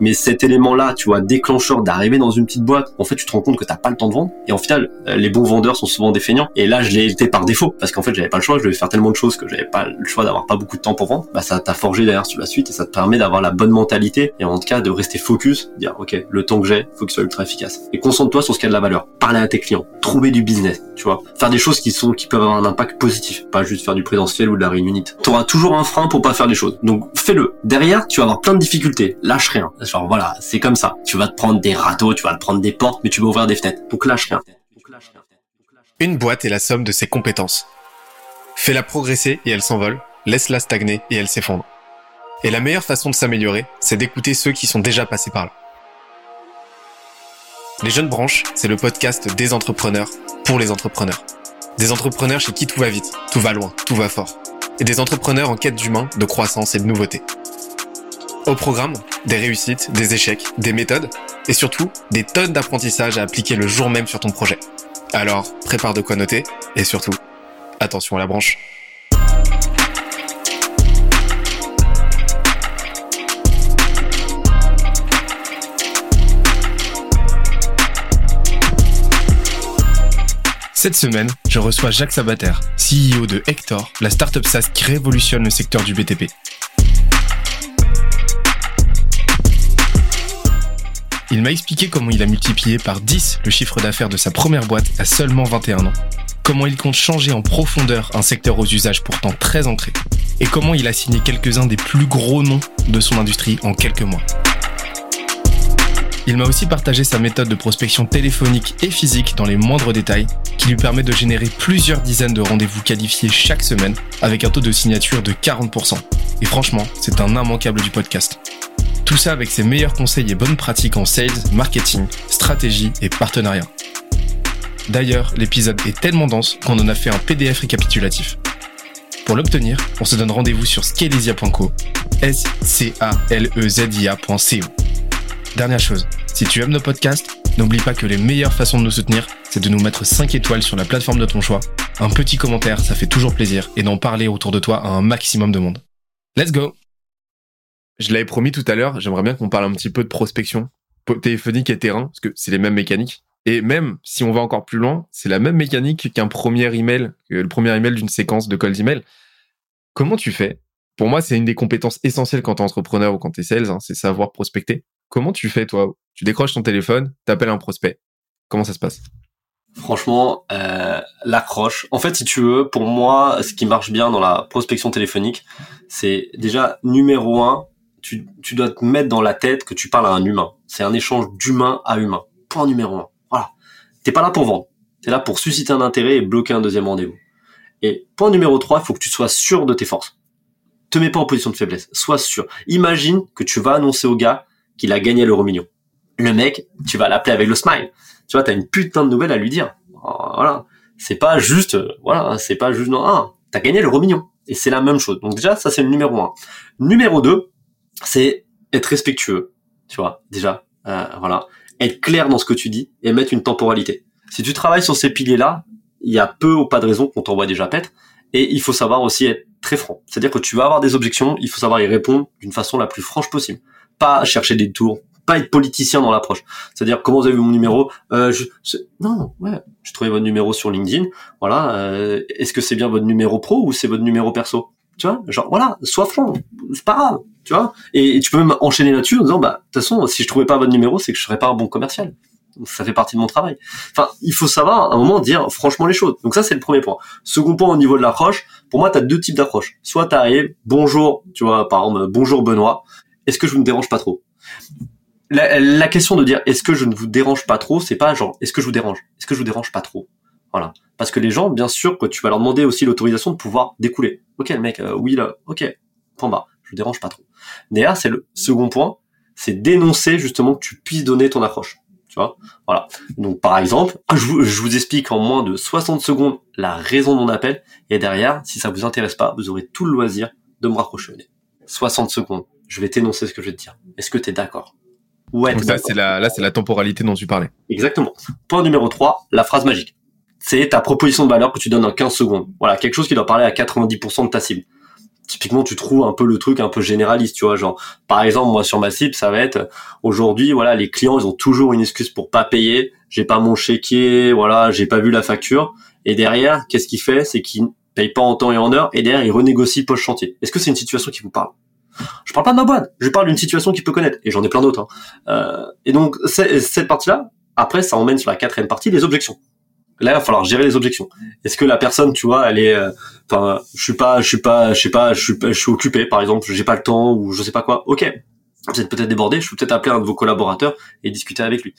Mais cet élément-là, tu vois, déclencheur d'arriver dans une petite boîte, en fait, tu te rends compte que t'as pas le temps de vendre. Et en final, euh, les bons vendeurs sont souvent des. Et là, je l'ai été par défaut, parce qu'en fait, j'avais pas le choix, je devais faire tellement de choses que j'avais pas le choix d'avoir pas beaucoup de temps pour vendre. Bah, ça t'a forgé derrière sur la suite et ça te permet d'avoir la bonne mentalité et en tout cas de rester focus, dire, ok, le temps que j'ai, faut qu'il soit ultra efficace. Et concentre-toi sur ce qui a de la valeur. Parler à tes clients, trouver du business, tu vois, faire des choses qui sont, qui peuvent avoir un impact positif, pas juste faire du présentiel ou de la réunion. T'auras toujours un frein pour pas faire des choses. Donc, fais-le. Derrière, tu vas avoir plein de difficultés. Lâche rien. Genre, voilà, c'est comme ça. Tu vas te prendre des râteaux, tu vas te prendre des portes, mais tu vas ouvrir des fenêtres. Donc lâche. Une boîte est la somme de ses compétences. Fais-la progresser et elle s'envole. Laisse-la stagner et elle s'effondre. Et la meilleure façon de s'améliorer, c'est d'écouter ceux qui sont déjà passés par là. Les Jeunes Branches, c'est le podcast des entrepreneurs pour les entrepreneurs. Des entrepreneurs chez qui tout va vite, tout va loin, tout va fort. Et des entrepreneurs en quête d'humain, de croissance et de nouveauté. Au programme, des réussites, des échecs, des méthodes et surtout des tonnes d'apprentissages à appliquer le jour même sur ton projet. Alors, prépare de quoi noter et surtout, attention à la branche. Cette semaine, je reçois Jacques Sabater, CEO de Hector, la startup SaaS qui révolutionne le secteur du BTP. Il m'a expliqué comment il a multiplié par 10 le chiffre d'affaires de sa première boîte à seulement 21 ans. Comment il compte changer en profondeur un secteur aux usages pourtant très ancrés. Et comment il a signé quelques-uns des plus gros noms de son industrie en quelques mois. Il m'a aussi partagé sa méthode de prospection téléphonique et physique dans les moindres détails, qui lui permet de générer plusieurs dizaines de rendez-vous qualifiés chaque semaine, avec un taux de signature de 40%. Et franchement, c'est un immanquable du podcast. Tout ça avec ses meilleurs conseils et bonnes pratiques en sales, marketing, stratégie et partenariat. D'ailleurs, l'épisode est tellement dense qu'on en a fait un PDF récapitulatif. Pour l'obtenir, on se donne rendez-vous sur scalezia.co, s c a l e z i a.co. Dernière chose, si tu aimes nos podcasts, n'oublie pas que les meilleures façons de nous soutenir, c'est de nous mettre 5 étoiles sur la plateforme de ton choix. Un petit commentaire, ça fait toujours plaisir, et d'en parler autour de toi à un maximum de monde. Let's go je l'avais promis tout à l'heure, j'aimerais bien qu'on parle un petit peu de prospection téléphonique et terrain, parce que c'est les mêmes mécaniques. Et même si on va encore plus loin, c'est la même mécanique qu'un premier email, le premier email d'une séquence de calls email. Comment tu fais? Pour moi, c'est une des compétences essentielles quand tu es entrepreneur ou quand tu es sales, hein, c'est savoir prospecter. Comment tu fais, toi? Tu décroches ton téléphone, tu appelles un prospect. Comment ça se passe? Franchement, euh, l'accroche. En fait, si tu veux, pour moi, ce qui marche bien dans la prospection téléphonique, c'est déjà numéro un, tu, dois te mettre dans la tête que tu parles à un humain. C'est un échange d'humain à humain. Point numéro un. Voilà. T'es pas là pour vendre. T'es là pour susciter un intérêt et bloquer un deuxième rendez-vous. Et point numéro 3, il faut que tu sois sûr de tes forces. Te mets pas en position de faiblesse. Sois sûr. Imagine que tu vas annoncer au gars qu'il a gagné l'euro million. Le mec, tu vas l'appeler avec le smile. Tu vois, t'as une putain de nouvelle à lui dire. Voilà. C'est pas juste, voilà, c'est pas juste, non, ah, t'as gagné l'euro million. Et c'est la même chose. Donc déjà, ça c'est le numéro 1. Numéro 2, c'est être respectueux, tu vois, déjà, euh, voilà, être clair dans ce que tu dis et mettre une temporalité. Si tu travailles sur ces piliers-là, il y a peu ou pas de raison qu'on t'envoie déjà pète, et il faut savoir aussi être très franc. C'est-à-dire que tu vas avoir des objections, il faut savoir y répondre d'une façon la plus franche possible. Pas chercher des tours, pas être politicien dans l'approche. C'est-à-dire comment vous avez vu mon numéro euh, je, Non, ouais, j'ai trouvé votre numéro sur LinkedIn. Voilà. Euh, Est-ce que c'est bien votre numéro pro ou c'est votre numéro perso? Tu vois, genre voilà, sois franc, c'est pas grave tu vois. Et, tu peux même enchaîner là-dessus en disant, bah, de toute façon, si je trouvais pas votre numéro, c'est que je serais pas un bon commercial. ça fait partie de mon travail. Enfin, il faut savoir à un moment dire franchement les choses. Donc ça, c'est le premier point. Second point au niveau de l'approche, pour moi, tu as deux types d'approche. Soit tu arrives, bonjour, tu vois, par exemple, bonjour Benoît, est-ce que je ne dérange pas trop? La, la, question de dire est-ce que je ne vous dérange pas trop, c'est pas genre est-ce que je vous dérange? Est-ce que je vous dérange pas trop? Voilà. Parce que les gens, bien sûr, que tu vas leur demander aussi l'autorisation de pouvoir découler. Ok, le mec, euh, oui là, ok, point bas, je dérange pas trop. Derrière, c'est le second point, c'est dénoncer justement que tu puisses donner ton approche. Tu vois? Voilà. Donc par exemple, je vous, explique en moins de 60 secondes la raison de mon appel, et derrière, si ça vous intéresse pas, vous aurez tout le loisir de me raccrocher 60 secondes. Je vais t'énoncer ce que je vais te dire. Est-ce que tu es d'accord? Ouais. Donc là, c'est la, là, c'est la temporalité dont tu parlais. Exactement. Point numéro 3, la phrase magique. C'est ta proposition de valeur que tu donnes en 15 secondes. Voilà, quelque chose qui doit parler à 90% de ta cible. Typiquement tu trouves un peu le truc un peu généraliste tu vois genre par exemple moi sur ma cible ça va être aujourd'hui voilà les clients ils ont toujours une excuse pour pas payer j'ai pas mon chéquier voilà j'ai pas vu la facture. Et derrière qu'est-ce qu'il fait c'est qu'il paye pas en temps et en heure et derrière il renégocie post chantier. Est-ce que c'est une situation qui vous parle? Je parle pas de ma boîte. Je parle d'une situation qu'il peut connaître. Et j'en ai plein d'autres hein. euh, et donc cette partie là après ça emmène sur la quatrième partie les objections là il va falloir gérer les objections. Est-ce que la personne tu vois elle est euh, enfin je suis pas je suis pas je sais pas je suis je suis occupé par exemple j'ai pas le temps ou je sais pas quoi. Ok. Vous êtes peut-être débordé je peux peut-être appeler un de vos collaborateurs et discuter avec lui.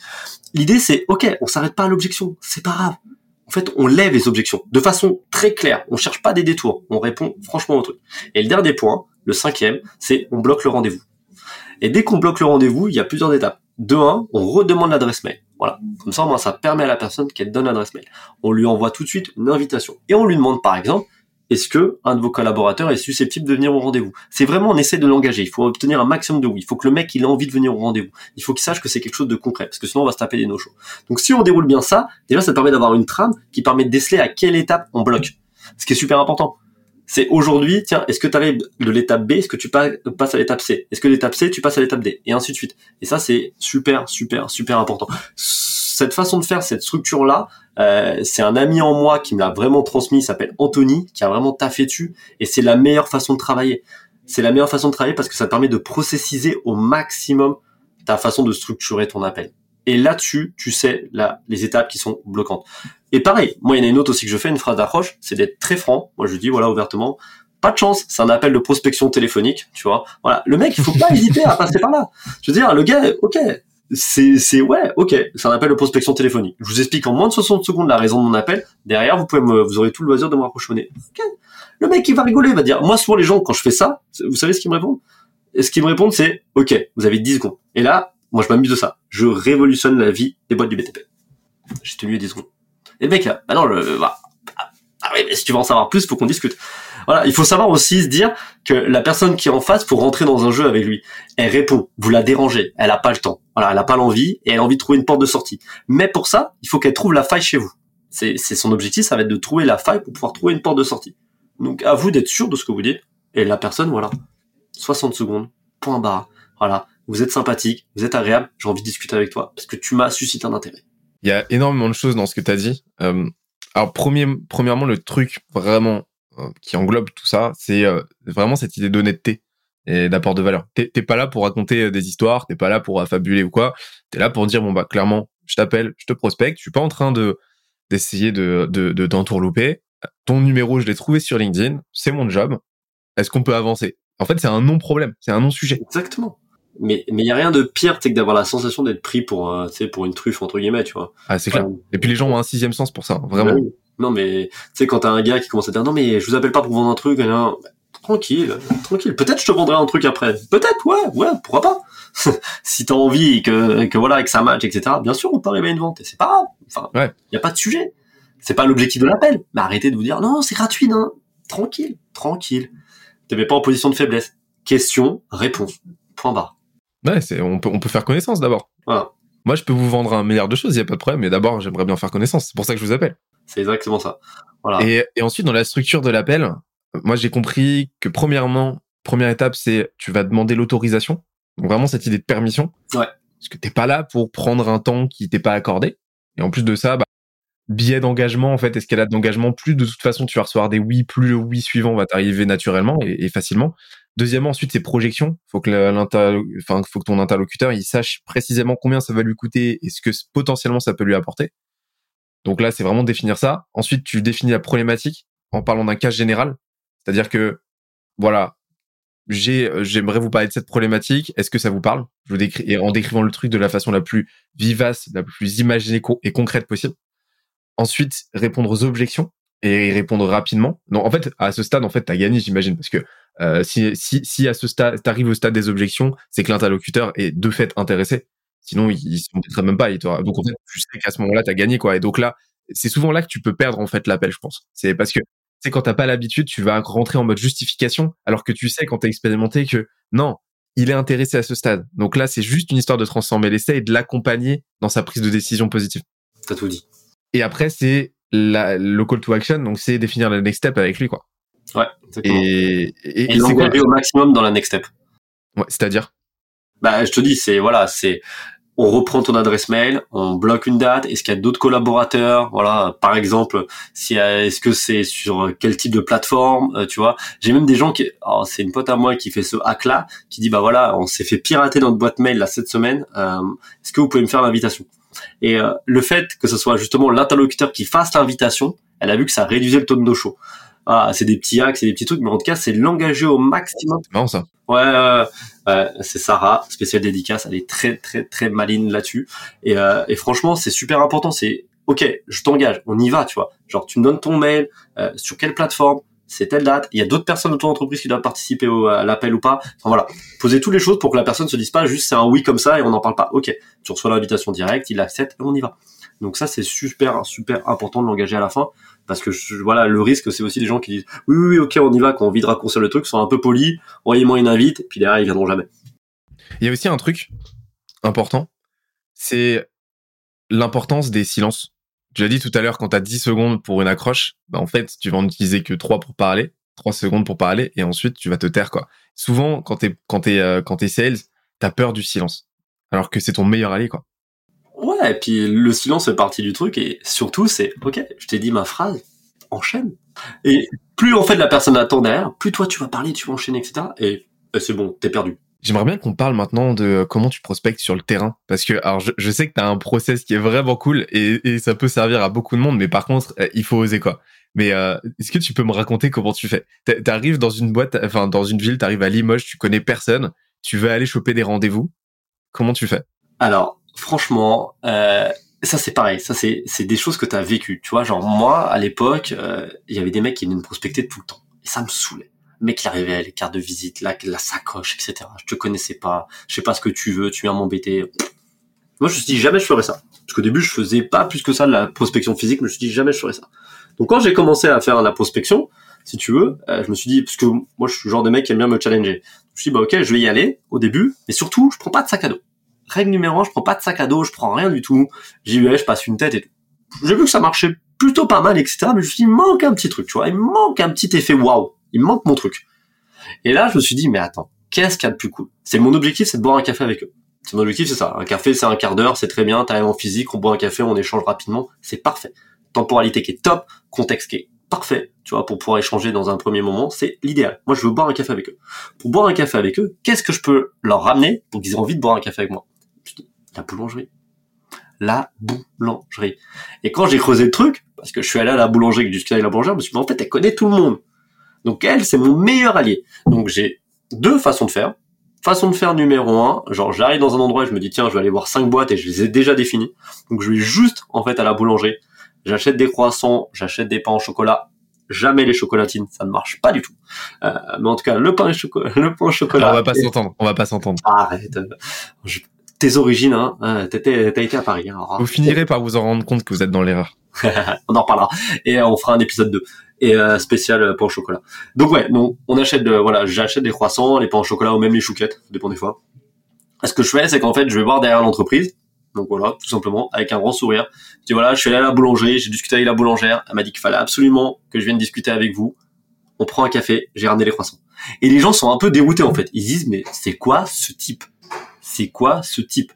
L'idée c'est ok on s'arrête pas à l'objection. C'est pas grave. En fait on lève les objections. De façon très claire. On cherche pas des détours. On répond franchement au truc. Et le dernier point le cinquième c'est on bloque le rendez-vous. Et dès qu'on bloque le rendez-vous il y a plusieurs étapes. De un on redemande l'adresse mail voilà. Comme ça, moi, ça permet à la personne qu'elle donne l'adresse mail. On lui envoie tout de suite une invitation. Et on lui demande, par exemple, est-ce que un de vos collaborateurs est susceptible de venir au rendez-vous? C'est vraiment, on essaie de l'engager. Il faut obtenir un maximum de oui. Il faut que le mec, il ait envie de venir au rendez-vous. Il faut qu'il sache que c'est quelque chose de concret, parce que sinon, on va se taper des no-shows. Donc, si on déroule bien ça, déjà, ça permet d'avoir une trame qui permet de déceler à quelle étape on bloque. Ce qui est super important c'est aujourd'hui, tiens, est-ce que tu arrives de l'étape B, est-ce que tu passes à l'étape C? Est-ce que l'étape C, tu passes à l'étape D? Et ainsi de suite. Et ça, c'est super, super, super important. Cette façon de faire, cette structure-là, euh, c'est un ami en moi qui me l'a vraiment transmis, il s'appelle Anthony, qui a vraiment taffé dessus, et c'est la meilleure façon de travailler. C'est la meilleure façon de travailler parce que ça permet de processiser au maximum ta façon de structurer ton appel. Et là-dessus, tu sais là, les étapes qui sont bloquantes. Et pareil, moi, il y en a une autre aussi que je fais, une phrase d'approche, c'est d'être très franc. Moi, je dis, voilà, ouvertement, pas de chance, c'est un appel de prospection téléphonique, tu vois. Voilà, le mec, il faut pas hésiter à passer par là. Je veux dire, le gars, ok, c'est, ouais, ok, c'est un appel de prospection téléphonique. Je vous explique en moins de 60 secondes la raison de mon appel. Derrière, vous pouvez me, vous aurez tout le loisir de me rapprocher. Ok. Le mec, il va rigoler, il va dire, moi, souvent, les gens, quand je fais ça, vous savez ce qu'ils me répondent? Et ce qu'ils me répondent, c'est, ok, vous avez 10 secondes. Et là, moi, je m'amuse de ça. Je révolutionne la vie des boîtes du BTP. J'ai tenu à 10 secondes. Et mec, bah non, le, bah, ah oui, mais si tu veux en savoir plus, faut qu'on discute. Voilà, il faut savoir aussi se dire que la personne qui est en face, pour rentrer dans un jeu avec lui, elle répond, vous la dérangez, elle a pas le temps, voilà, elle a pas l'envie et elle a envie de trouver une porte de sortie. Mais pour ça, il faut qu'elle trouve la faille chez vous. C'est son objectif, ça va être de trouver la faille pour pouvoir trouver une porte de sortie. Donc à vous d'être sûr de ce que vous dites. Et la personne, voilà, 60 secondes, point barre. Voilà, vous êtes sympathique, vous êtes agréable, j'ai envie de discuter avec toi parce que tu m'as suscité un intérêt. Il y a énormément de choses dans ce que tu as dit. Euh, alors, premièrement, le truc vraiment euh, qui englobe tout ça, c'est euh, vraiment cette idée d'honnêteté et d'apport de valeur. T'es pas là pour raconter des histoires, t'es pas là pour affabuler ou quoi. T'es là pour dire bon bah clairement, je t'appelle, je te prospecte, je suis pas en train de d'essayer de de, de t'entourlouper. Ton numéro, je l'ai trouvé sur LinkedIn, c'est mon job. Est-ce qu'on peut avancer? En fait, c'est un non problème, c'est un non sujet. Exactement mais mais il y a rien de pire que d'avoir la sensation d'être pris pour euh, tu sais pour une truffe entre guillemets tu vois. Ah c'est clair. Et puis les gens ont un sixième sens pour ça hein, vraiment. non mais tu sais quand t'as un gars qui commence à dire non mais je vous appelle pas pour vendre un truc tranquille tranquille. Peut-être je te vendrai un truc après. Peut-être ouais ouais pourquoi pas. Si t'as envie que que voilà que ça match etc bien sûr on peut arriver à une vente. Et c'est pas grave. Enfin il y a pas de sujet. C'est pas l'objectif de l'appel. Mais arrêtez de vous dire non c'est gratuit non tranquille tranquille. T'es pas en position de faiblesse. Question réponse. Point barre Ouais, c'est, on, peut, on peut faire connaissance d'abord. Moi, je peux vous vendre un milliard de choses, il n'y a pas de problème, mais d'abord, j'aimerais bien faire connaissance. C'est pour ça que je vous appelle. C'est exactement ça. Voilà. Et, et ensuite, dans la structure de l'appel, moi, j'ai compris que premièrement, première étape, c'est tu vas demander l'autorisation. Donc vraiment cette idée de permission. Ouais. Parce que t'es pas là pour prendre un temps qui t'est pas accordé. Et en plus de ça, bah, billet d'engagement, en fait, escalade d'engagement, plus de toute façon tu vas recevoir des oui, plus le oui suivant va t'arriver naturellement et, et, facilement. Deuxièmement, ensuite, c'est projection. Faut que enfin, faut que ton interlocuteur, il sache précisément combien ça va lui coûter et ce que potentiellement ça peut lui apporter. Donc là, c'est vraiment définir ça. Ensuite, tu définis la problématique en parlant d'un cas général. C'est-à-dire que, voilà, j'ai, j'aimerais vous parler de cette problématique. Est-ce que ça vous parle? Je vous décris, et en décrivant le truc de la façon la plus vivace, la plus imaginée et concrète possible. Ensuite, répondre aux objections et répondre rapidement. Non, en fait, à ce stade, en fait, t'as gagné, j'imagine, parce que euh, si, si, si à ce stade, t'arrives au stade des objections, c'est que l'interlocuteur est de fait intéressé. Sinon, il, il se même pas. Il donc en fait, tu sais qu'à ce moment-là, t'as gagné, quoi. Et donc là, c'est souvent là que tu peux perdre en fait l'appel, je pense. C'est parce que c'est quand t'as pas l'habitude, tu vas rentrer en mode justification, alors que tu sais quand t'as expérimenté que non, il est intéressé à ce stade. Donc là, c'est juste une histoire de transformer l'essai et de l'accompagner dans sa prise de décision positive. T'as tout dit. Et après, c'est la, le call to action, donc c'est définir le next step avec lui, quoi. Ouais, exactement. Et, et, et l'engager au maximum dans la next step. Ouais, c'est-à-dire? Bah, je te dis, c'est voilà, c'est on reprend ton adresse mail, on bloque une date. Est-ce qu'il y a d'autres collaborateurs? Voilà, par exemple, si est-ce que c'est sur quel type de plateforme euh, Tu vois, j'ai même des gens qui, oh, c'est une pote à moi qui fait ce hack là, qui dit bah voilà, on s'est fait pirater notre boîte mail là cette semaine. Euh, est-ce que vous pouvez me faire l'invitation? Et euh, le fait que ce soit justement l'interlocuteur qui fasse l'invitation, elle a vu que ça réduisait le taux de no show ah, c'est des petits hacks, c'est des petits trucs, mais en tout cas, c'est l'engager au maximum. C'est marrant ça. Ouais, ouais, c'est Sarah, spéciale dédicace, elle est très très très maline là-dessus. Et, euh, et franchement, c'est super important. C'est ok, je t'engage, on y va, tu vois. Genre, tu me donnes ton mail, euh, sur quelle plateforme, c'est telle date. Il y a d'autres personnes de ton entreprise qui doivent participer au, à l'appel ou pas. Enfin voilà, posez toutes les choses pour que la personne se dise pas juste c'est un oui comme ça et on n'en parle pas. Ok, tu reçois l'invitation directe, il accepte et on y va. Donc ça c'est super super important de l'engager à la fin parce que voilà le risque c'est aussi des gens qui disent oui, oui oui ok on y va quand on envie de raccourcir le truc sont un peu polis envoyez-moi une invite puis derrière ils viendront jamais il y a aussi un truc important c'est l'importance des silences tu l'as dit tout à l'heure quand tu as 10 secondes pour une accroche bah en fait tu vas en utiliser que 3 pour parler 3 secondes pour parler et ensuite tu vas te taire quoi souvent quand t'es quand t'es euh, quand t'es sales t'as peur du silence alors que c'est ton meilleur allié quoi Ouais, et puis le silence fait partie du truc, et surtout, c'est, ok, je t'ai dit ma phrase, enchaîne. Et plus en fait la personne attend derrière, plus toi tu vas parler, tu vas enchaîner, etc. Et, c'est bon, t'es perdu. J'aimerais bien qu'on parle maintenant de comment tu prospectes sur le terrain. Parce que, alors, je, sais que tu as un process qui est vraiment cool et, ça peut servir à beaucoup de monde, mais par contre, euh, il faut oser quoi. Mais euh, est-ce que tu peux me raconter comment tu fais? T'arrives dans une boîte, enfin dans une ville, t'arrives à Limoges, tu connais personne, tu veux aller choper des rendez-vous. Comment tu fais? Alors, franchement, euh, ça c'est pareil, ça c'est c'est des choses que tu as vécues, tu vois, genre moi à l'époque, euh, il y avait des mecs qui venaient me prospecter tout le temps et ça me saoulait. Mec il arrivait les cartes de visite, la, la sacoche, etc. Je te connaissais pas, je sais pas ce que tu veux, tu viens m'embêter. Moi je me suis dit jamais je ferais ça. Parce qu'au début je faisais pas plus que ça de la prospection physique, mais je me suis dit jamais je ferais ça. Donc quand j'ai commencé à faire la prospection, si tu veux, euh, je me suis dit parce que moi je suis le genre de mec qui aime bien me challenger. Je me suis dit bah ok je vais y aller au début, mais surtout je prends pas de sac à dos. Règle numéro un, je prends pas de sac à dos, je prends rien du tout. J'y vais, je passe une tête et tout. J'ai vu que ça marchait plutôt pas mal, etc. Mais je me suis dit, manque un petit truc, tu vois. Il manque un petit effet waouh. Il manque mon truc. Et là, je me suis dit, mais attends, qu'est-ce qu'il y a de plus cool? C'est mon objectif, c'est de boire un café avec eux. C'est mon objectif, c'est ça. Un café, c'est un quart d'heure, c'est très bien. T'as en physique, on boit un café, on échange rapidement. C'est parfait. Temporalité qui est top, contexte qui est parfait, tu vois, pour pouvoir échanger dans un premier moment, c'est l'idéal. Moi, je veux boire un café avec eux. Pour boire un café avec eux, qu'est-ce que je peux leur ramener pour qu'ils aient envie de boire un café avec moi? La boulangerie. La boulangerie. Et quand j'ai creusé le truc, parce que je suis allé à la boulangerie, que discuté avec la boulangère, je me suis dit, en fait, elle connaît tout le monde. Donc elle, c'est mon meilleur allié. Donc j'ai deux façons de faire. Façon de faire numéro un, genre j'arrive dans un endroit et je me dis tiens je vais aller voir cinq boîtes et je les ai déjà définies. Donc je vais juste en fait à la boulangerie, j'achète des croissants, j'achète des pains au chocolat, jamais les chocolatines, ça ne marche pas du tout. Euh, mais en tout cas le pain, le pain au chocolat. on va pas s'entendre, on va pas s'entendre. Arrête tes origines, hein, euh, t'as été à Paris. Hein, vous finirez par vous en rendre compte que vous êtes dans l'erreur. on en reparlera et euh, on fera un épisode 2 et euh, spécial euh, pain au chocolat. Donc ouais, donc on achète de, voilà, j'achète des croissants, les pains au chocolat ou même les chouquettes, ça dépend des fois. Ce que je fais, c'est qu'en fait, je vais voir derrière l'entreprise. Donc voilà, tout simplement, avec un grand sourire. Je dis voilà, je suis allé à la boulangerie, j'ai discuté avec la boulangère, elle m'a dit qu'il fallait absolument que je vienne discuter avec vous. On prend un café, j'ai ramené les croissants. Et les gens sont un peu déroutés en fait. Ils disent mais c'est quoi ce type? C'est quoi ce type?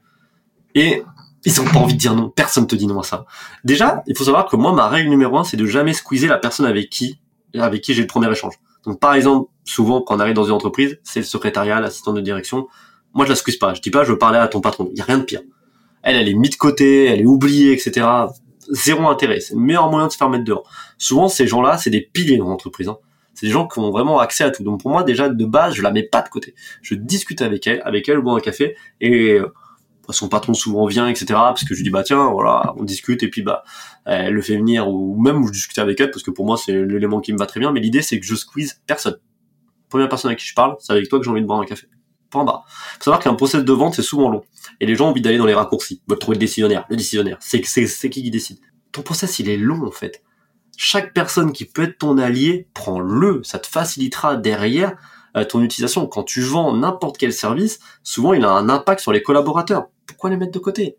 Et ils ont pas envie de dire non. Personne te dit non à ça. Déjà, il faut savoir que moi, ma règle numéro un, c'est de jamais squeezer la personne avec qui, avec qui j'ai le premier échange. Donc, par exemple, souvent, quand on arrive dans une entreprise, c'est le secrétariat, l'assistant de direction. Moi, je la squeeze pas. Je dis pas, je veux parler à ton patron. Il y a rien de pire. Elle, elle est mise de côté, elle est oubliée, etc. Zéro intérêt. C'est le meilleur moyen de se faire mettre dehors. Souvent, ces gens-là, c'est des piliers dans l'entreprise. Hein c'est des gens qui ont vraiment accès à tout. Donc pour moi, déjà de base, je la mets pas de côté. Je discute avec elle, avec elle, bois un café, et euh, son patron souvent vient, etc. Parce que je dis bah tiens, voilà, on discute, et puis bah elle le fait venir, ou même je discute avec elle, parce que pour moi c'est l'élément qui me va très bien. Mais l'idée c'est que je squeeze personne. Première personne à qui je parle, c'est avec toi que j'ai envie de boire un café. Point bas. Faut savoir qu'un process de vente c'est souvent long, et les gens ont envie d'aller dans les raccourcis, veulent trouver le décisionnaire. Le décisionnaire, c'est c'est qui qui décide. Ton process il est long en fait chaque personne qui peut être ton allié, prends-le. Ça te facilitera derrière ton utilisation. Quand tu vends n'importe quel service, souvent il a un impact sur les collaborateurs. Pourquoi les mettre de côté?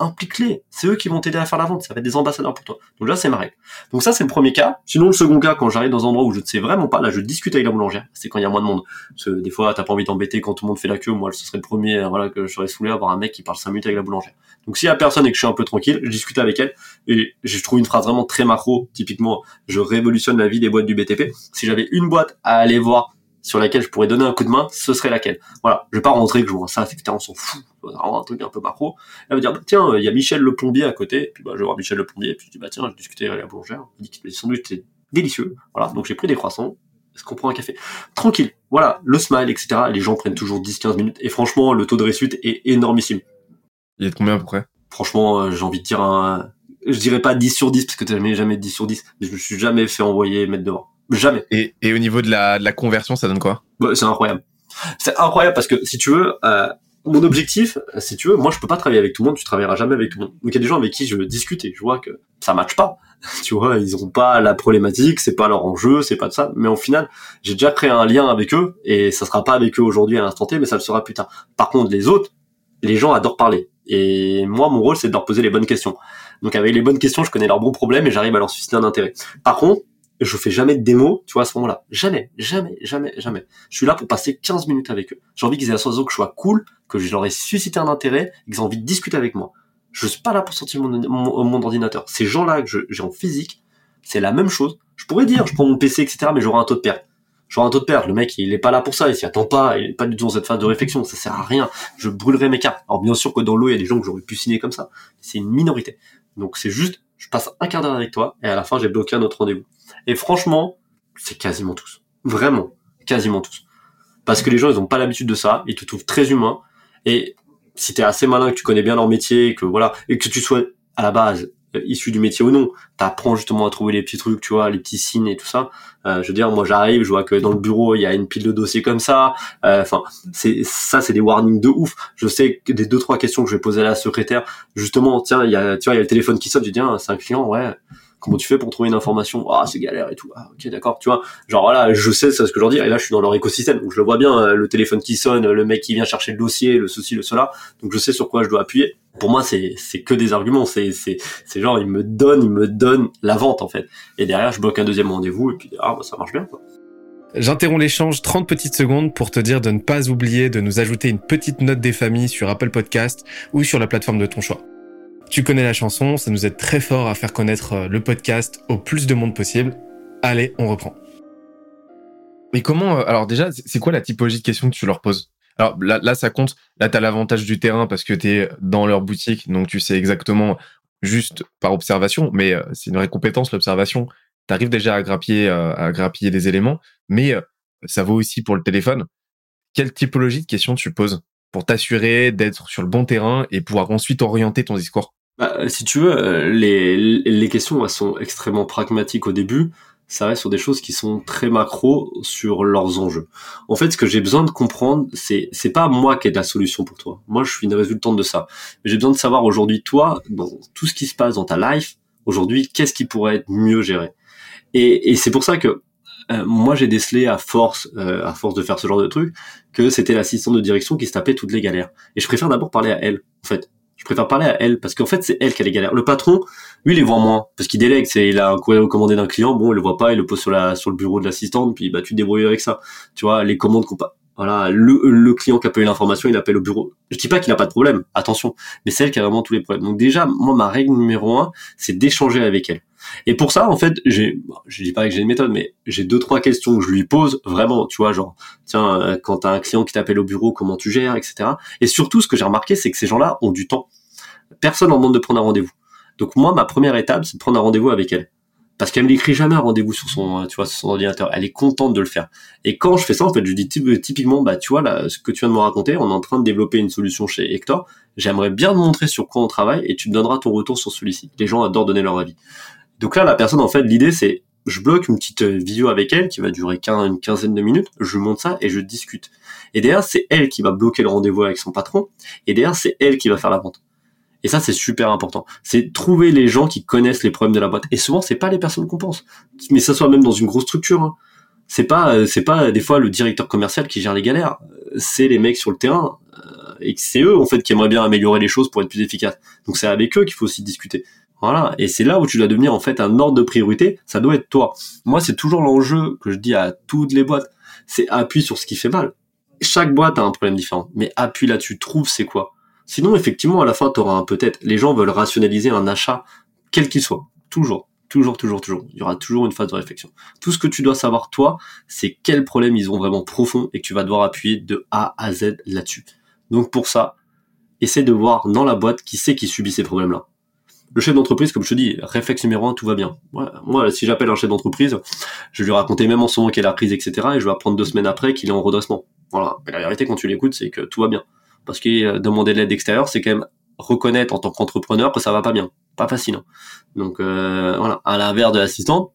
Implique-les. C'est eux qui vont t'aider à faire la vente. Ça va être des ambassadeurs pour toi. Donc là, c'est ma règle. Donc ça, c'est le premier cas. Sinon, le second cas, quand j'arrive dans un endroit où je ne sais vraiment pas, là, je discute avec la boulangère. C'est quand il y a moins de monde. Parce que des fois, t'as pas envie d'embêter quand tout le monde fait la queue. Moi, ce serait le premier, euh, voilà, que je serais saoulé à avoir un mec qui parle 5 minutes avec la boulangère. Donc s'il y a personne et que je suis un peu tranquille, je discute avec elle. Et je trouve une phrase vraiment très macro. Typiquement, je révolutionne la vie des boîtes du BTP. Si j'avais une boîte à aller voir sur laquelle je pourrais donner un coup de main, ce serait laquelle. Voilà, je vais pas rentrer que je vois ça, etc. On s'en fout, vraiment un truc un peu macro. Elle va dire, bah, tiens, il y a Michel le plombier à côté, puis bah, je vais voir Michel le plombier, et puis je dis, bah tiens, j'ai discuté avec la boulangère, il dit que les sandwichs étaient délicieux. Voilà, donc j'ai pris des croissants, est-ce qu'on prend un café? Tranquille, voilà, le smile, etc. Les gens prennent toujours 10-15 minutes, et franchement, le taux de réussite est énormissime. Il est de combien à peu près? Franchement, euh, j'ai envie de dire un... Je dirais pas 10 sur 10, parce que t'as jamais, jamais 10 sur 10, mais je me suis jamais fait envoyer mettre devant. Jamais. Et, et au niveau de la, de la conversion, ça donne quoi? Bah, C'est incroyable. C'est incroyable parce que si tu veux, euh, mon objectif, si tu veux, moi je peux pas travailler avec tout le monde, tu travailleras jamais avec tout le monde. Donc il y a des gens avec qui je discute et je vois que ça matche pas. tu vois, ils ont pas la problématique, c'est pas leur enjeu, c'est pas de ça. Mais au final, j'ai déjà créé un lien avec eux et ça sera pas avec eux aujourd'hui à l'instant T, mais ça le sera plus tard. Par contre, les autres, les gens adorent parler. Et moi, mon rôle, c'est de leur poser les bonnes questions. Donc avec les bonnes questions, je connais leurs bons problèmes et j'arrive à leur susciter un intérêt. Par contre, je fais jamais de démo, tu vois, à ce moment-là. Jamais, jamais, jamais, jamais. Je suis là pour passer 15 minutes avec eux. J'ai envie qu'ils aient la sensation que je sois cool, que je leur ai suscité un intérêt, qu'ils aient envie de discuter avec moi. Je suis pas là pour sortir mon, mon, ordinateur. Ces gens-là que j'ai en physique, c'est la même chose. Je pourrais dire, je prends mon PC, etc., mais j'aurai un taux de perte. J'aurai un taux de perte. Le mec, il est pas là pour ça, il s'y attend pas, il est pas du tout dans cette phase de réflexion, ça sert à rien. Je brûlerai mes cartes. Alors bien sûr que dans l'eau, il y a des gens que j'aurais pu signer comme ça. C'est une minorité. Donc c'est juste, je passe un quart d'heure avec toi, et à la fin, j'ai bloqué un autre rendez-vous. Et franchement, c'est quasiment tous. Vraiment, quasiment tous. Parce que les gens, ils ont pas l'habitude de ça, ils te trouvent très humain. Et si t'es assez malin, que tu connais bien leur métier, que voilà, et que tu sois à la base issu du métier ou non, t'apprends justement à trouver les petits trucs, tu vois, les petits signes et tout ça. Euh, je veux dire, moi j'arrive, je vois que dans le bureau il y a une pile de dossiers comme ça. Euh, enfin, c'est ça, c'est des warnings de ouf. Je sais que des deux trois questions que je vais poser à la secrétaire, justement, tiens, il y a, tu vois, il y a le téléphone qui sonne. Je dis, ah, c'est un client, ouais comment tu fais pour trouver une information? Ah c'est galère et tout. Ah, ok d'accord. Tu vois genre voilà je sais ce que je leur dis. Et là je suis dans leur écosystème. Donc je le vois bien euh, le téléphone qui sonne le mec qui vient chercher le dossier le ceci le cela. Donc je sais sur quoi je dois appuyer. Pour moi c'est c'est que des arguments. C'est c'est c'est genre ils me donnent ils me donnent la vente en fait. Et derrière je bloque un deuxième rendez-vous et puis ah bah, ça marche bien quoi. J'interromps l'échange 30 petites secondes pour te dire de ne pas oublier de nous ajouter une petite note des familles sur Apple Podcast ou sur la plateforme de ton choix. Tu connais la chanson, ça nous aide très fort à faire connaître euh, le podcast au plus de monde possible. Allez, on reprend. Mais comment, euh, alors déjà, c'est quoi la typologie de questions que tu leur poses? Alors là, ça compte. Là, tu as l'avantage du terrain parce que tu es dans leur boutique, donc tu sais exactement juste par observation, mais euh, c'est une vraie compétence l'observation. Tu arrives déjà à grappiller, à grappiller des éléments, mais ça vaut aussi pour le téléphone. Quelle typologie de questions tu poses pour t'assurer d'être sur le bon terrain et pouvoir ensuite orienter ton discours? Bah, Si tu veux, euh, les, les questions elles sont extrêmement pragmatiques au début. Ça reste sur des choses qui sont très macro sur leurs enjeux. En fait, ce que j'ai besoin de comprendre, c'est c'est pas moi qui ai la solution pour toi. Moi, je suis une résultante de ça. J'ai besoin de savoir aujourd'hui, toi, dans tout ce qui se passe dans ta life, aujourd'hui, qu'est-ce qui pourrait être mieux géré? Et, et c'est pour ça que euh, moi j'ai décelé à force, euh, à force de faire ce genre de truc, que c'était l'assistant de direction qui se tapait toutes les galères. Et je préfère d'abord parler à elle, en fait. Je préfère parler à elle parce qu'en fait c'est elle qui a les galères. Le patron, lui, il les voit moins parce qu'il délègue. C'est il a un courrier recommandé d'un client, bon, il le voit pas, il le pose sur la sur le bureau de l'assistante, puis bah tu te débrouilles avec ça. Tu vois, les commandes qu'on pas. Voilà, le, le client qui a pas eu l'information, il appelle au bureau. Je dis pas qu'il n'a pas de problème, attention, mais c'est elle qui a vraiment tous les problèmes. Donc déjà, moi, ma règle numéro un, c'est d'échanger avec elle. Et pour ça, en fait, j'ai, je dis pas que j'ai une méthode, mais j'ai deux trois questions que je lui pose vraiment, tu vois, genre, tiens, euh, quand t'as un client qui t'appelle au bureau, comment tu gères, etc. Et surtout, ce que j'ai remarqué, c'est que ces gens-là ont du temps. Personne en demande de prendre un rendez-vous. Donc moi, ma première étape, c'est de prendre un rendez-vous avec elle. Parce qu'elle me l'écrit jamais un rendez-vous sur son, tu vois, son ordinateur. Elle est contente de le faire. Et quand je fais ça, en fait, je dis typiquement, bah, tu vois, là, ce que tu viens de me raconter, on est en train de développer une solution chez Hector. J'aimerais bien te montrer sur quoi on travaille et tu me donneras ton retour sur celui-ci. Les gens adorent donner leur avis. Donc là, la personne, en fait, l'idée, c'est, je bloque une petite euh, vidéo avec elle qui va durer une quinzaine de minutes, je monte ça et je discute. Et derrière, c'est elle qui va bloquer le rendez-vous avec son patron, et derrière, c'est elle qui va faire la vente. Et ça, c'est super important. C'est trouver les gens qui connaissent les problèmes de la boîte. Et souvent, c'est pas les personnes qu'on pense. Mais ça soit même dans une grosse structure. Hein. C'est pas, euh, c'est pas des fois le directeur commercial qui gère les galères. c'est les mecs sur le terrain euh, et c'est eux en fait qui aimeraient bien améliorer les choses pour être plus efficaces. Donc c'est avec eux qu'il faut aussi discuter. Voilà, et c'est là où tu dois devenir en fait un ordre de priorité, ça doit être toi. Moi, c'est toujours l'enjeu que je dis à toutes les boîtes, c'est appuie sur ce qui fait mal. Chaque boîte a un problème différent, mais appuie là-dessus, trouve c'est quoi. Sinon, effectivement, à la fin, tu auras un peut-être. Les gens veulent rationaliser un achat, quel qu'il soit. Toujours. Toujours, toujours, toujours. Il y aura toujours une phase de réflexion. Tout ce que tu dois savoir, toi, c'est quel problème ils ont vraiment profond et que tu vas devoir appuyer de A à Z là-dessus. Donc pour ça, essaie de voir dans la boîte qui c'est qui subit ces problèmes-là. Le chef d'entreprise, comme je te dis, réflexe numéro un, tout va bien. Moi, si j'appelle un chef d'entreprise, je vais lui raconter même en ce moment qu'il a la crise, etc. Et je vais apprendre deux semaines après qu'il est en redressement. Voilà. Mais la vérité, quand tu l'écoutes, c'est que tout va bien. Parce que euh, demander de l'aide extérieure, c'est quand même reconnaître en tant qu'entrepreneur que ça va pas bien. Pas facile. Donc euh, voilà, à l'inverse de l'assistant,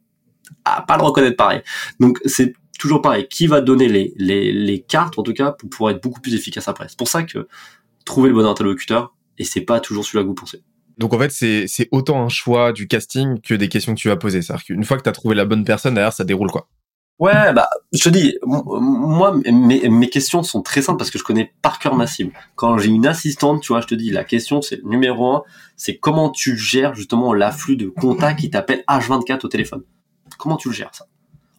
à pas le reconnaître pareil. Donc c'est toujours pareil. Qui va donner les, les, les cartes, en tout cas, pour pouvoir être beaucoup plus efficace après? C'est pour ça que trouver le bon interlocuteur, et c'est pas toujours celui-là que vous pensez. Donc en fait, c'est, c'est autant un choix du casting que des questions que tu vas poser. C'est-à-dire qu'une fois que tu as trouvé la bonne personne, derrière, ça déroule quoi. Ouais, bah, je te dis, moi, mes, mes questions sont très simples parce que je connais par cœur ma cible. Quand j'ai une assistante, tu vois, je te dis, la question, c'est numéro un, c'est comment tu gères justement l'afflux de contacts qui t'appellent H24 au téléphone. Comment tu le gères, ça?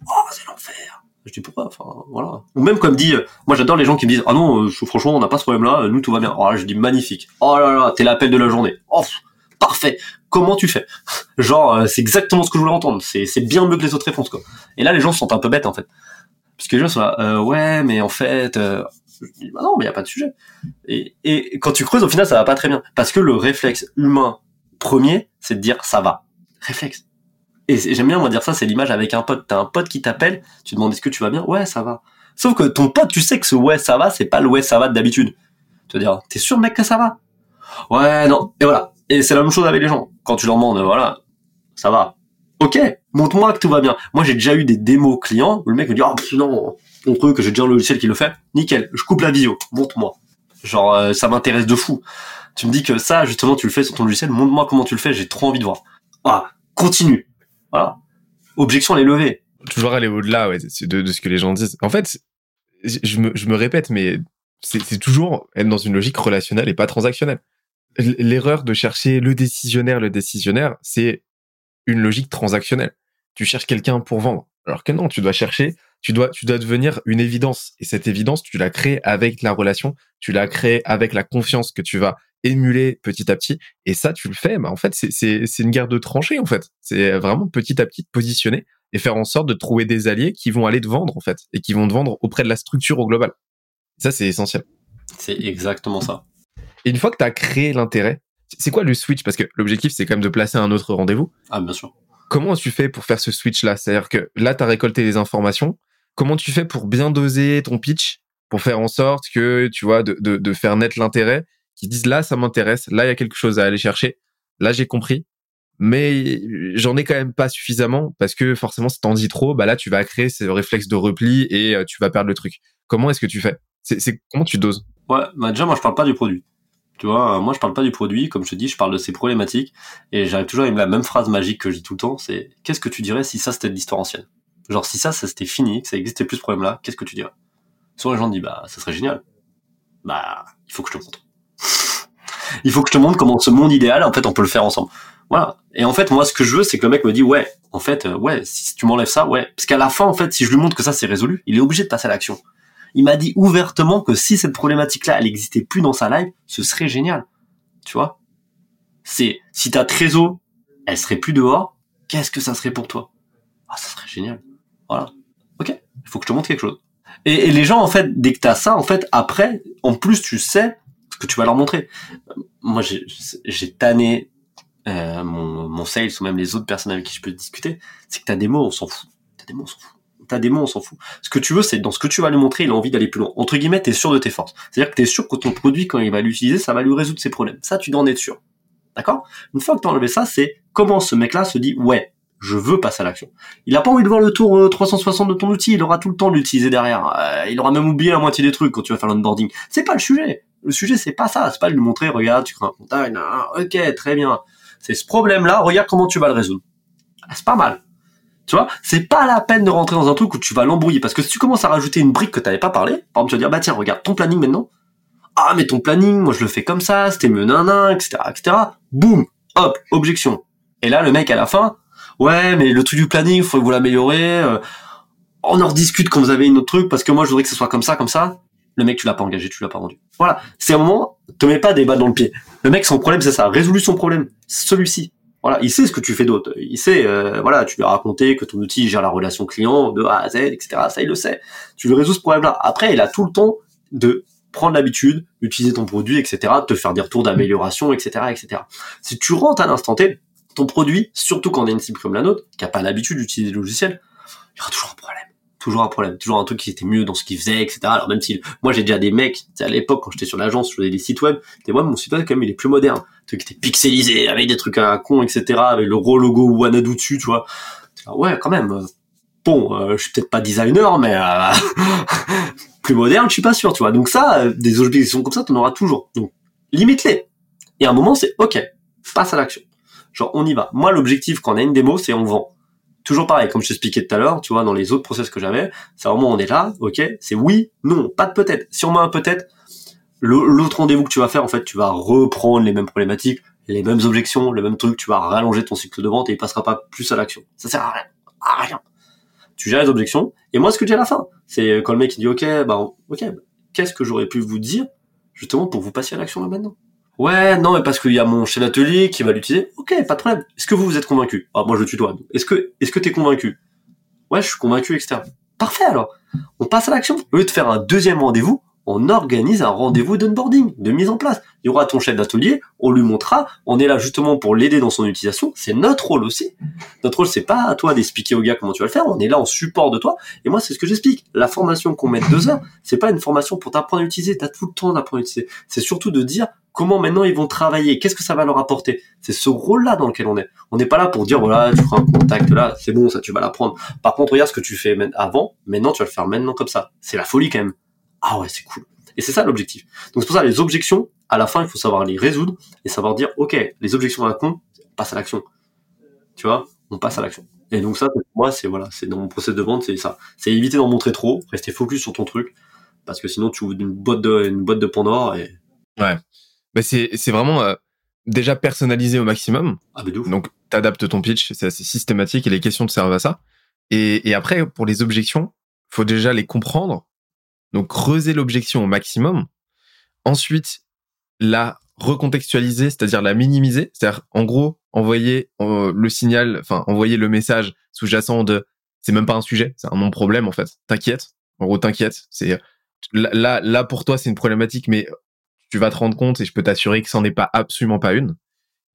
Oh, c'est l'enfer. Je dis pourquoi, enfin, voilà. Ou même comme dit, moi j'adore les gens qui me disent, ah non, euh, franchement, on n'a pas ce problème-là, nous tout va bien. Oh là, je dis magnifique. Oh là là, t'es l'appel de la journée. Oh, parfait. Comment tu fais Genre, euh, c'est exactement ce que je voulais entendre. C'est, c'est bien mieux que les autres réponses, quoi. Et là, les gens sont un peu bêtes, en fait. Parce que les gens sont là, euh, ouais, mais en fait, euh, bah non, mais y a pas de sujet. Et, et quand tu creuses, au final, ça va pas très bien. Parce que le réflexe humain premier, c'est de dire, ça va. Réflexe. Et j'aime bien, moi, dire ça, c'est l'image avec un pote. T'as un pote qui t'appelle, tu demandes, est-ce que tu vas bien? Ouais, ça va. Sauf que ton pote, tu sais que ce ouais, ça va, c'est pas le ouais, ça va d'habitude. Tu vas dire, t'es sûr, mec, que ça va? Ouais, non. Et voilà. Et c'est la même chose avec les gens. Quand tu leur demandes, voilà, ça va. Ok, montre-moi que tout va bien. Moi, j'ai déjà eu des démos clients où le mec me dit, oh, non, ton truc, j'ai déjà un logiciel qui le fait. Nickel, je coupe la visio, montre-moi. Genre, euh, ça m'intéresse de fou. Tu me dis que ça, justement, tu le fais sur ton logiciel, montre-moi comment tu le fais, j'ai trop envie de voir. Ah, continue. Voilà. Objection, elle est levée. Toujours aller au-delà ouais, de, de ce que les gens disent. En fait, je me, je me répète, mais c'est toujours être dans une logique relationnelle et pas transactionnelle l'erreur de chercher le décisionnaire, le décisionnaire, c'est une logique transactionnelle. Tu cherches quelqu'un pour vendre. Alors que non, tu dois chercher, tu dois, tu dois devenir une évidence. Et cette évidence, tu la crées avec la relation, tu la crées avec la confiance que tu vas émuler petit à petit. Et ça, tu le fais. Bah, en fait, c'est, une guerre de tranchées, en fait. C'est vraiment petit à petit positionner et faire en sorte de trouver des alliés qui vont aller te vendre, en fait, et qui vont te vendre auprès de la structure au global. Ça, c'est essentiel. C'est exactement ça. Et une fois que tu as créé l'intérêt, c'est quoi le switch? Parce que l'objectif, c'est quand même de placer un autre rendez-vous. Ah, bien sûr. Comment tu fais pour faire ce switch-là? C'est-à-dire que là, tu as récolté les informations. Comment tu fais pour bien doser ton pitch pour faire en sorte que, tu vois, de, de, de faire naître l'intérêt, qui disent là, ça m'intéresse, là, il y a quelque chose à aller chercher, là, j'ai compris, mais j'en ai quand même pas suffisamment parce que forcément, si t'en dis trop, bah là, tu vas créer ce réflexe de repli et euh, tu vas perdre le truc. Comment est-ce que tu fais? C'est, comment tu doses? Ouais, bah déjà, moi, je parle pas du produit. Tu vois, euh, moi je parle pas du produit, comme je te dis, je parle de ses problématiques, et j'arrive toujours avec la même phrase magique que je dis tout le temps, c'est qu'est-ce que tu dirais si ça c'était de l'histoire ancienne? Genre si ça, ça c'était fini, que ça existait plus ce problème-là, qu'est-ce que tu dirais? Souvent les gens disent bah ça serait génial. Bah il faut que je te montre. il faut que je te montre comment ce monde idéal, en fait, on peut le faire ensemble. Voilà. Et en fait, moi, ce que je veux, c'est que le mec me dit, ouais, en fait, euh, ouais, si tu m'enlèves ça, ouais. Parce qu'à la fin, en fait, si je lui montre que ça, c'est résolu, il est obligé de passer à l'action. Il m'a dit ouvertement que si cette problématique-là, elle existait plus dans sa live, ce serait génial. Tu vois? C'est si ta trésor, elle serait plus dehors, qu'est-ce que ça serait pour toi? Ah, ça serait génial. Voilà. Ok, il faut que je te montre quelque chose. Et, les gens, en fait, dès que t'as ça, en fait, après, en plus, tu sais ce que tu vas leur montrer. Moi, j'ai tanné euh, mon, mon sales ou même les autres personnes avec qui je peux discuter. C'est que t'as des mots, on s'en fout. T'as des mots, on s'en fout ta démo, on s'en fout. Ce que tu veux, c'est dans ce que tu vas lui montrer, il a envie d'aller plus loin. Entre guillemets, t'es sûr de tes forces. C'est-à-dire que t'es sûr que ton produit, quand il va l'utiliser, ça va lui résoudre ses problèmes. Ça, tu dois en être sûr. D'accord? Une fois que t'as enlevé ça, c'est comment ce mec-là se dit, ouais, je veux passer à l'action. Il a pas envie de voir le tour 360 euh, de ton outil, il aura tout le temps l'utiliser derrière. Euh, il aura même oublié la moitié des trucs quand tu vas faire l'onboarding. C'est pas le sujet. Le sujet, c'est pas ça. C'est pas de lui montrer, regarde, tu crées un contact, ok, très bien. C'est ce problème-là, regarde comment tu vas le résoudre. Ah, c'est pas mal Tu vois, c'est pas la peine de rentrer dans un truc où tu vas l'embrouiller parce que si tu commences à rajouter une brique que t'avais pas parlé, par exemple, tu vas dire bah tiens, regarde ton planning maintenant. Ah mais ton planning, moi je le fais comme ça, c'était mieux nanan, etc., etc. Boum, hop, objection. Et là le mec à la fin, ouais mais le truc du planning, faut que vous l'améliorer. Euh, on en rediscute quand vous avez une autre truc parce que moi je voudrais que ce soit comme ça, comme ça. Le mec tu l'as pas engagé, tu l'as pas vendu. Voilà, c'est un moment, te mets pas des balles dans le pied. Le mec son problème c'est ça, résolu son problème, celui-ci. Voilà, il sait ce que tu fais d'autre. Il sait, euh, voilà, tu lui as raconté que ton outil gère la relation client de A à Z, etc. Ça, il le sait. Tu lui résous ce problème-là. Après, il a tout le temps de prendre l'habitude d'utiliser ton produit, etc., te faire des retours d'amélioration, etc., etc. Si tu rentres à l'instant T, ton produit, surtout quand on a une cible comme la nôtre, qui a pas l'habitude d'utiliser le logiciel, il y aura toujours un problème toujours un problème, toujours un truc qui était mieux dans ce qu'il faisait, etc. Alors même si moi j'ai déjà des mecs, à l'époque quand j'étais sur l'agence, je faisais des sites web, et moi mon site web quand même il est plus moderne, un truc qui était pixelisé, avec des trucs à con, etc. Avec le gros logo Wanadu dessus, tu vois. Ouais, quand même. Euh, bon, euh, je suis peut-être pas designer, mais euh, plus moderne, je suis pas sûr, tu vois. Donc ça, des objections comme ça, t'en auras toujours. Donc limite-les. Et à un moment, c'est ok, passe à l'action. Genre on y va. Moi l'objectif quand on a une démo, c'est on vend toujours pareil, comme je t'expliquais tout à l'heure, tu vois, dans les autres process que j'avais, c'est vraiment on est là, ok, c'est oui, non, pas de peut-être. Si on met un peut-être, l'autre rendez-vous que tu vas faire, en fait, tu vas reprendre les mêmes problématiques, les mêmes objections, le même truc, tu vas rallonger ton cycle de vente et il passera pas plus à l'action. Ça sert à rien, à rien. Tu gères les objections, et moi, ce que j'ai à la fin, c'est quand le mec il dit, ok, bah, ok, qu'est-ce que j'aurais pu vous dire, justement, pour vous passer à l'action là maintenant? Ouais, non, mais parce qu'il y a mon chef d'atelier qui va l'utiliser. Ok, pas de problème. Est-ce que vous vous êtes convaincu? Ah, moi je tutoie. Est-ce que, est-ce que t'es convaincu? Ouais, je suis convaincu, etc. Parfait alors. On passe à l'action. Au lieu de faire un deuxième rendez-vous, on organise un rendez-vous d'onboarding, de mise en place. Il y aura ton chef d'atelier, on lui montrera, on est là justement pour l'aider dans son utilisation, c'est notre rôle aussi. Notre rôle, c'est pas à toi d'expliquer au gars comment tu vas le faire, on est là en support de toi. Et moi, c'est ce que j'explique. La formation qu'on met deux heures, c'est pas une formation pour t'apprendre à utiliser, t'as tout le temps d'apprendre à utiliser. C'est surtout de dire comment maintenant ils vont travailler, qu'est-ce que ça va leur apporter. C'est ce rôle-là dans lequel on est. On n'est pas là pour dire, voilà, tu feras un contact là, c'est bon, ça, tu vas l'apprendre. Par contre, regarde ce que tu fais avant, maintenant, tu vas le faire maintenant comme ça. C'est la folie quand même. Ah ouais, c'est cool. Et c'est ça l'objectif. Donc c'est pour ça les objections, à la fin, il faut savoir les résoudre et savoir dire, ok, les objections à la con, on passe à l'action. Tu vois, on passe à l'action. Et donc ça, pour moi, c'est voilà, c'est dans mon process de vente, c'est ça. C'est éviter d'en montrer trop, rester focus sur ton truc, parce que sinon tu ouvres une boîte de une boîte de Pandore et. Ouais. Mais c'est c'est vraiment euh, déjà personnalisé au maximum. Ah mais Donc t'adaptes ton pitch, c'est assez systématique et les questions te servent à ça. Et, et après pour les objections, faut déjà les comprendre donc creuser l'objection au maximum. Ensuite, la recontextualiser, c'est-à-dire la minimiser, c'est-à-dire en gros envoyer euh, le signal, enfin envoyer le message sous-jacent de c'est même pas un sujet, c'est un non problème en fait. T'inquiète, en gros t'inquiète. C'est là là pour toi c'est une problématique, mais tu vas te rendre compte et je peux t'assurer que c'en est pas absolument pas une.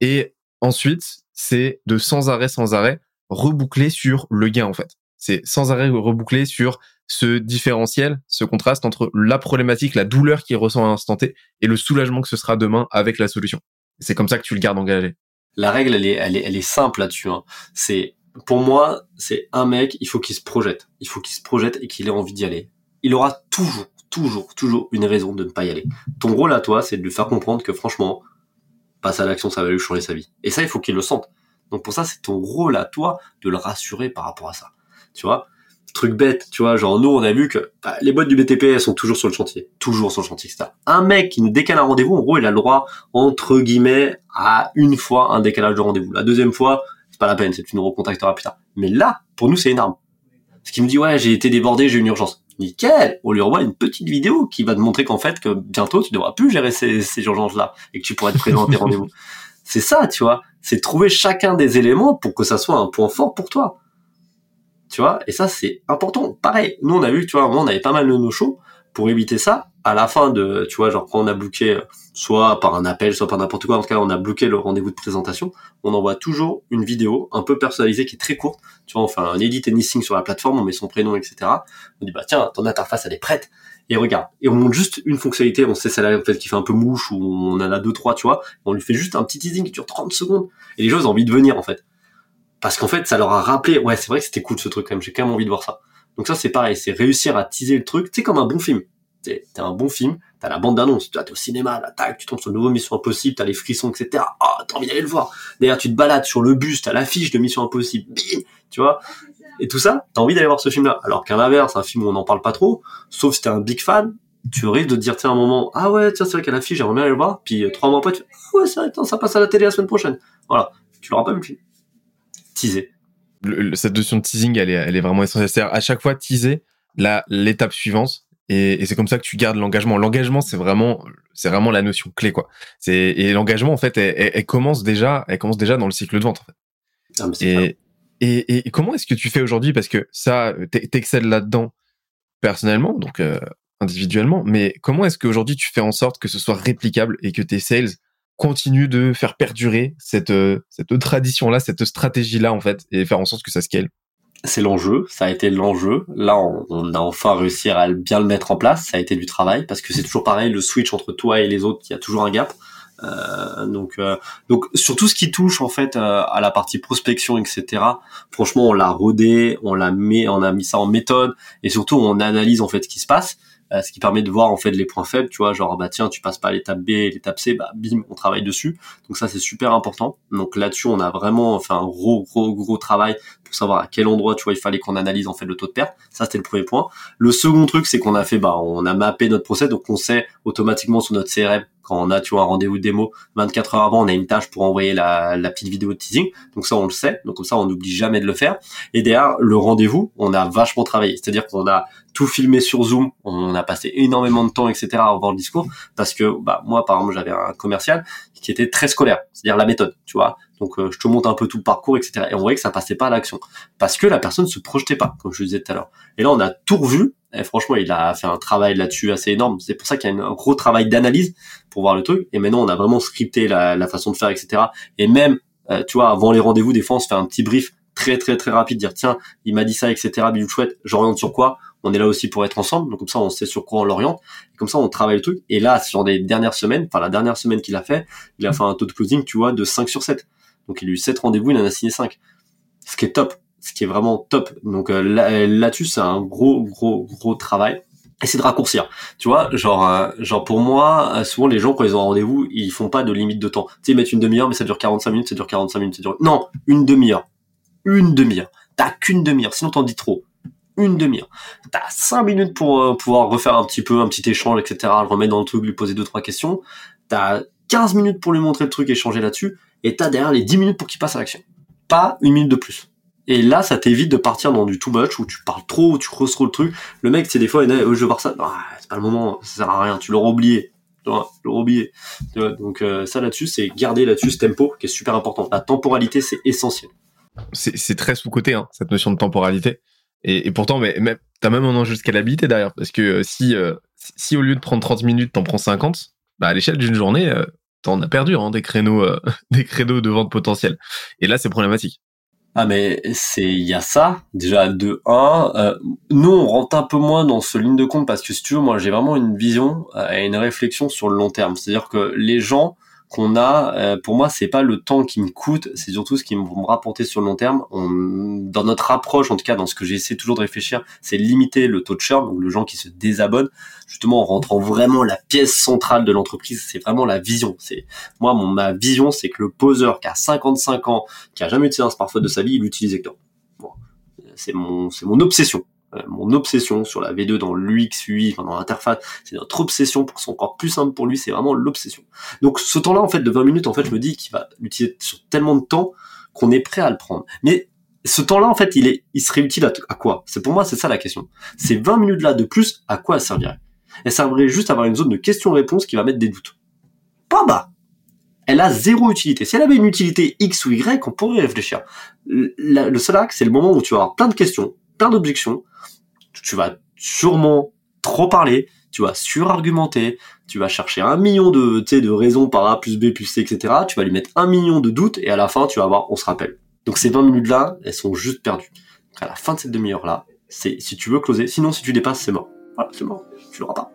Et ensuite c'est de sans arrêt sans arrêt reboucler sur le gain en fait. C'est sans arrêt reboucler sur ce différentiel, ce contraste entre la problématique, la douleur qu'il ressent à l'instant T et le soulagement que ce sera demain avec la solution. C'est comme ça que tu le gardes engagé. La règle, elle est, elle est, elle est simple là-dessus. Hein. C'est, pour moi, c'est un mec, il faut qu'il se projette. Il faut qu'il se projette et qu'il ait envie d'y aller. Il aura toujours, toujours, toujours une raison de ne pas y aller. Ton rôle à toi, c'est de lui faire comprendre que franchement, passer à l'action, ça va lui changer sa vie. Et ça, il faut qu'il le sente. Donc pour ça, c'est ton rôle à toi de le rassurer par rapport à ça. Tu vois? Truc bête, tu vois, genre nous on a vu que bah, les boîtes du BTP elles sont toujours sur le chantier, toujours sur le chantier, etc. Un mec qui nous décale un rendez-vous, en gros il a le droit entre guillemets à une fois un décalage de rendez-vous. La deuxième fois, c'est pas la peine, c'est tu nous recontacteras plus tard. Mais là, pour nous c'est énorme. Ce qui me dit ouais j'ai été débordé, j'ai une urgence. Nickel, on lui envoie une petite vidéo qui va te montrer qu'en fait que bientôt tu devras plus gérer ces, ces urgences-là et que tu pourras être présent à tes rendez-vous. C'est ça, tu vois, c'est trouver chacun des éléments pour que ça soit un point fort pour toi tu vois, et ça c'est important. Pareil, nous on a vu, tu vois, on avait pas mal de nos shows pour éviter ça. À la fin de, tu vois, genre quand on a booké, euh, soit par un appel, soit par n'importe quoi, en tout cas on a bloqué le rendez-vous de présentation, on envoie toujours une vidéo un peu personnalisée qui est très courte. Tu vois, on fait un edit anything sur la plateforme, on met son prénom, etc. On dit bah tiens, ton interface elle est prête. Et regarde, et on montre juste une fonctionnalité, on sait celle-là en fait qui fait un peu mouche ou on en a deux trois, tu vois. On lui fait juste un petit teasing qui dure 30 secondes et les gens ils ont envie de venir en fait parce qu'en fait ça leur a rappelé ouais c'est vrai que c'était cool ce truc quand même j'ai quand même envie de voir ça donc ça c'est pareil c'est réussir à teaser le truc c'est comme un bon film t'es un bon film t'as la bande d'annonce tu es au cinéma là tac tu tombes sur le nouveau Mission Impossible t'as les frissons etc oh t'as envie d'aller le voir d'ailleurs tu te balades sur le bus t'as l'affiche de Mission Impossible bim tu vois et tout ça, t'as envie d'aller voir ce film-là. Alors qu'à l'inverse, un film où on n'en parle pas trop, sauf si t'es un big fan, tu risques de dire, tiens, un moment, ah ouais, tiens, c'est vrai qu'à la fille, j'aimerais bien aller le voir, puis euh, trois mois après, tu ah ouais, vrai, ça passe à la télé la semaine prochaine. Voilà. Tu l'auras pas vu. Teaser. cette notion de teasing, elle est, elle est vraiment essentielle. C'est-à-dire, à chaque fois, teaser l'étape suivante, et, et c'est comme ça que tu gardes l'engagement. L'engagement, c'est vraiment, c'est vraiment la notion clé, quoi. C'est et l'engagement, en fait, elle, elle, commence déjà, elle commence déjà dans le cycle de vente. En fait. Ah, et, et, et, comment est-ce que tu fais aujourd'hui? Parce que ça, t'excelles là-dedans personnellement, donc euh, individuellement. Mais comment est-ce qu'aujourd'hui tu fais en sorte que ce soit réplicable et que tes sales continuent de faire perdurer cette euh, cette tradition-là, cette stratégie-là en fait, et faire en sorte que ça scale c'est l'enjeu, ça a été l'enjeu. Là, on, a enfin réussi à bien le mettre en place. Ça a été du travail parce que c'est toujours pareil, le switch entre toi et les autres, il y a toujours un gap. Euh, donc, euh, donc sur tout ce qui touche en fait euh, à la partie prospection, etc. Franchement, on l'a rodé, on l'a mis, on a mis ça en méthode et surtout on analyse en fait ce qui se passe. Euh, ce qui permet de voir en fait les points faibles, tu vois, genre bah tiens, tu passes pas l'étape B, l'étape C, bah bim, on travaille dessus. Donc ça c'est super important. Donc là-dessus, on a vraiment fait un gros gros gros travail pour savoir à quel endroit, tu vois, il fallait qu'on analyse en fait le taux de perte. Ça c'était le premier point. Le second truc, c'est qu'on a fait bah on a mappé notre procès, donc on sait automatiquement sur notre CRM quand on a tu vois un rendez-vous de démo 24 heures avant on a une tâche pour envoyer la, la petite vidéo de teasing. Donc ça on le sait. Donc comme ça on n'oublie jamais de le faire. Et derrière le rendez-vous on a vachement travaillé. C'est-à-dire qu'on a tout filmé sur Zoom. On a passé énormément de temps etc revoir le discours. Parce que bah moi par exemple j'avais un commercial qui était très scolaire. C'est-à-dire la méthode tu vois. Donc euh, je te montre un peu tout le parcours etc et on voyait que ça passait pas à l'action. Parce que la personne se projetait pas comme je disais tout à l'heure. Et là on a tout revu et franchement, il a fait un travail là-dessus assez énorme. C'est pour ça qu'il y a un gros travail d'analyse pour voir le truc. Et maintenant, on a vraiment scripté la, façon de faire, etc. Et même, euh, tu vois, avant les rendez-vous, des fois, on se fait un petit brief très très très rapide, dire tiens, il m'a dit ça, etc. Bidou chouette, j'oriente sur quoi? On est là aussi pour être ensemble, donc comme ça, on sait sur quoi on l'oriente. Comme ça, on travaille le truc. Et là, sur des dernières semaines, enfin la dernière semaine qu'il a fait, il a fait un taux de closing, tu vois, de 5 sur 7. Donc il a eu 7 rendez-vous, il en a signé 5. Ce qui est top ce qui est vraiment top. Donc euh, là-dessus, c'est un gros, gros, gros travail. Et c'est de raccourcir. Tu vois, genre, euh, genre pour moi, euh, souvent les gens quand ils ont un rendez-vous, ils font pas de limite de temps. Tu sais, ils mettent une demi-heure, mais ça dure 45 minutes, ça dure 45 minutes, ça dure. Non, une demi-heure. Une demi-heure. T'as qu'une demi-heure, sinon t'en dis trop. Une demi-heure. T'as 5 minutes pour pouvoir refaire un petit peu, un petit échange, etc. Le remettre dans le truc, lui poser deux trois questions. T'as 15 minutes pour lui montrer le truc, échanger là-dessus. Et t'as derrière les 10 minutes pour qu'il passe à l'action. Pas une minute de plus. Et là, ça t'évite de partir dans du too much où tu parles trop, où tu creuses trop le truc. Le mec, c'est des fois, il dit, oh, je veux voir ça. c'est pas le moment, ça sert à rien, tu l'auras oublié. Tu l'auras oublié. Donc, euh, ça là-dessus, c'est garder là-dessus ce tempo qui est super important. La temporalité, c'est essentiel. C'est très sous-côté, hein, cette notion de temporalité. Et, pourtant, mais, mais t'as même un enjeu de scalabilité derrière. Parce que euh, si, euh, si au lieu de prendre 30 minutes, t'en prends 50, bah, à l'échelle d'une journée, t'en as perdu hein, des créneaux, des créneaux de vente potentiels. Et là, c'est problématique. Ah mais c'est il y a ça déjà de 1 euh, nous on rentre un peu moins dans ce ligne de compte parce que si tu veux moi j'ai vraiment une vision euh, et une réflexion sur le long terme. C'est-à-dire que les gens qu'on a, euh, pour moi, c'est pas le temps qui me coûte, c'est surtout ce qui va me rapporter sur le long terme. On, dans notre approche, en tout cas, dans ce que j'essaie toujours de réfléchir, c'est limiter le taux de churn, donc le gens qui se désabonnent, justement en rentrant vraiment la pièce centrale de l'entreprise, c'est vraiment la vision. C'est moi, mon, ma vision, c'est que le poseur qui a 55 ans, qui a jamais utilisé un smartphone de sa vie, il utilise Hector. Bon, c'est mon, c'est mon obsession. Euh, mon obsession sur la V2 dans l'UX, UI, enfin dans l'interface, c'est notre obsession pour que ce soit encore plus simple pour lui, c'est vraiment l'obsession. Donc ce temps-là, en fait, de 20 minutes, en fait, je me dis qu'il va l'utiliser sur tellement de temps qu'on est prêt à le prendre. Mais ce temps-là, en fait, il est, il serait utile à, quoi? C'est pour moi, c'est ça la question. Ces 20 minutes-là de plus, à quoi ça servirait Elle servirait juste à avoir une zone de questions-réponses qui va mettre des doutes. Pas bas elle a zéro utilité. Si elle avait une utilité X ou Y, on pourrait réfléchir. Le, le seul axe, c'est le moment où tu vas avoir plein de questions, plein d'objections, tu vas sûrement trop parler, tu vas surargumenter, tu vas chercher un million de, de raisons par A plus B plus C, etc. Tu vas lui mettre un million de doutes et à la fin, tu vas voir, on se rappelle. Donc ces 20 minutes-là, elles sont juste perdues. à la fin de cette demi-heure-là, c'est si tu veux closer, sinon si tu dépasses, c'est mort. Voilà, c'est mort. Tu l'auras pas.